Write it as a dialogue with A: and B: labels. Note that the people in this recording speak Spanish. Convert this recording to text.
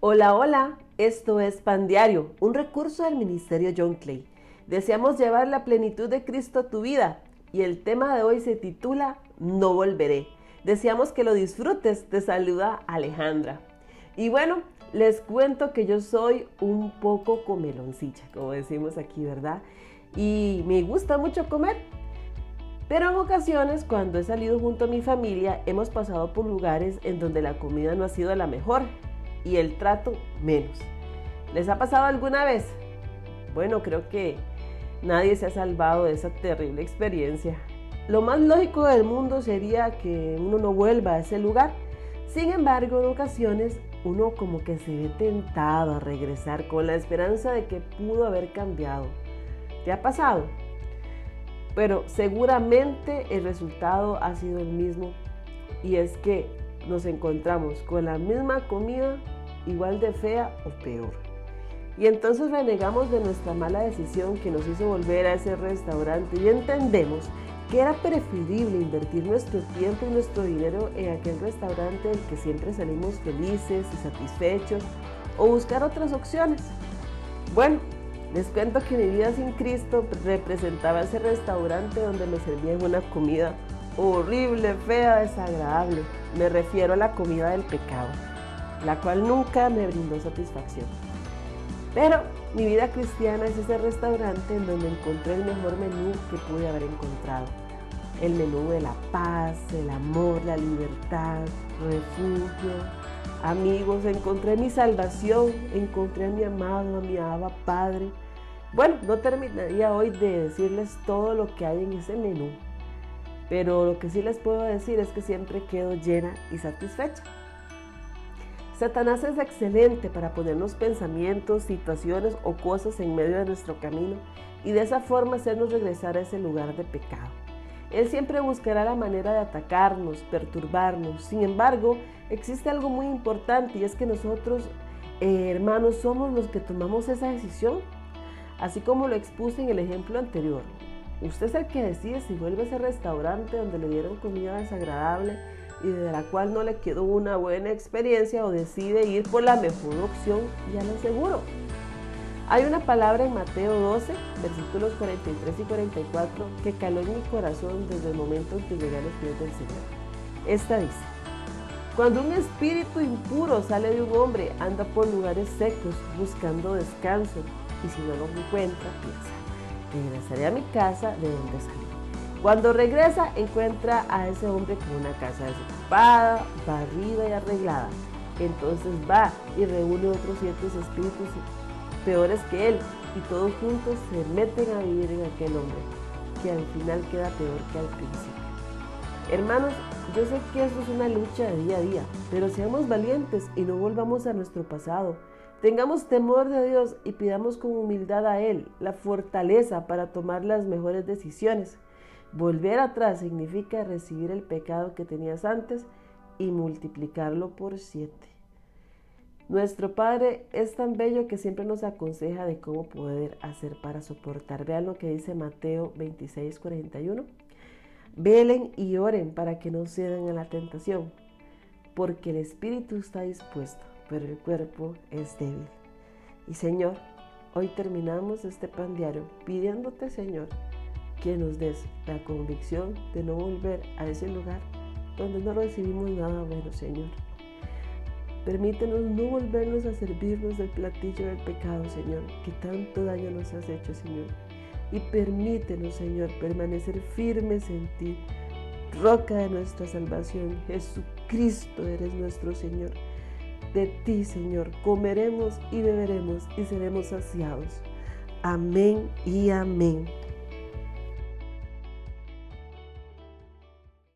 A: Hola, hola, esto es Pan Diario, un recurso del Ministerio John Clay. Deseamos llevar la plenitud de Cristo a tu vida y el tema de hoy se titula No volveré. Deseamos que lo disfrutes, te saluda Alejandra. Y bueno, les cuento que yo soy un poco comeloncilla, como decimos aquí, ¿verdad? Y me gusta mucho comer. Pero en ocasiones, cuando he salido junto a mi familia, hemos pasado por lugares en donde la comida no ha sido la mejor y el trato menos. ¿Les ha pasado alguna vez? Bueno, creo que nadie se ha salvado de esa terrible experiencia. Lo más lógico del mundo sería que uno no vuelva a ese lugar. Sin embargo, en ocasiones uno como que se ve tentado a regresar con la esperanza de que pudo haber cambiado. ¿Te ha pasado? Pero seguramente el resultado ha sido el mismo y es que nos encontramos con la misma comida igual de fea o peor. Y entonces renegamos de nuestra mala decisión que nos hizo volver a ese restaurante y entendemos que era preferible invertir nuestro tiempo y nuestro dinero en aquel restaurante del que siempre salimos felices y satisfechos o buscar otras opciones. Bueno, les cuento que mi vida sin Cristo representaba ese restaurante donde me servían una comida horrible, fea, desagradable. Me refiero a la comida del pecado la cual nunca me brindó satisfacción. Pero mi vida cristiana es ese restaurante en donde encontré el mejor menú que pude haber encontrado. El menú de la paz, el amor, la libertad, refugio, amigos. Encontré mi salvación, encontré a mi amado, a mi abba Padre. Bueno, no terminaría hoy de decirles todo lo que hay en ese menú, pero lo que sí les puedo decir es que siempre quedo llena y satisfecha. Satanás es excelente para ponernos pensamientos, situaciones o cosas en medio de nuestro camino y de esa forma hacernos regresar a ese lugar de pecado. Él siempre buscará la manera de atacarnos, perturbarnos. Sin embargo, existe algo muy importante y es que nosotros, eh, hermanos, somos los que tomamos esa decisión. Así como lo expuse en el ejemplo anterior. Usted es el que decide si vuelve a ese restaurante donde le dieron comida desagradable y de la cual no le quedó una buena experiencia o decide ir por la mejor opción, ya lo aseguro. Hay una palabra en Mateo 12, versículos 43 y 44, que caló en mi corazón desde el momento en que llegué a los pies del Señor. Esta dice, cuando un espíritu impuro sale de un hombre, anda por lugares secos buscando descanso, y si no lo encuentra, piensa, regresaré a mi casa de donde salí. Cuando regresa, encuentra a ese hombre con una casa desocupada, barrida y arreglada. Entonces va y reúne otros ciertos espíritus peores que él y todos juntos se meten a vivir en aquel hombre, que al final queda peor que al principio. Hermanos, yo sé que eso es una lucha de día a día, pero seamos valientes y no volvamos a nuestro pasado. Tengamos temor de Dios y pidamos con humildad a Él la fortaleza para tomar las mejores decisiones. Volver atrás significa recibir el pecado que tenías antes y multiplicarlo por siete. Nuestro Padre es tan bello que siempre nos aconseja de cómo poder hacer para soportar. Vean lo que dice Mateo 26, 41. Velen y oren para que no cedan a la tentación, porque el espíritu está dispuesto, pero el cuerpo es débil. Y Señor, hoy terminamos este pan diario pidiéndote, Señor, que nos des la convicción de no volver a ese lugar donde no recibimos nada bueno, Señor. Permítenos no volvernos a servirnos del platillo del pecado, Señor, que tanto daño nos has hecho, Señor. Y permítenos, Señor, permanecer firmes en ti, roca de nuestra salvación. Jesucristo eres nuestro Señor. De ti, Señor, comeremos y beberemos y seremos saciados. Amén y amén.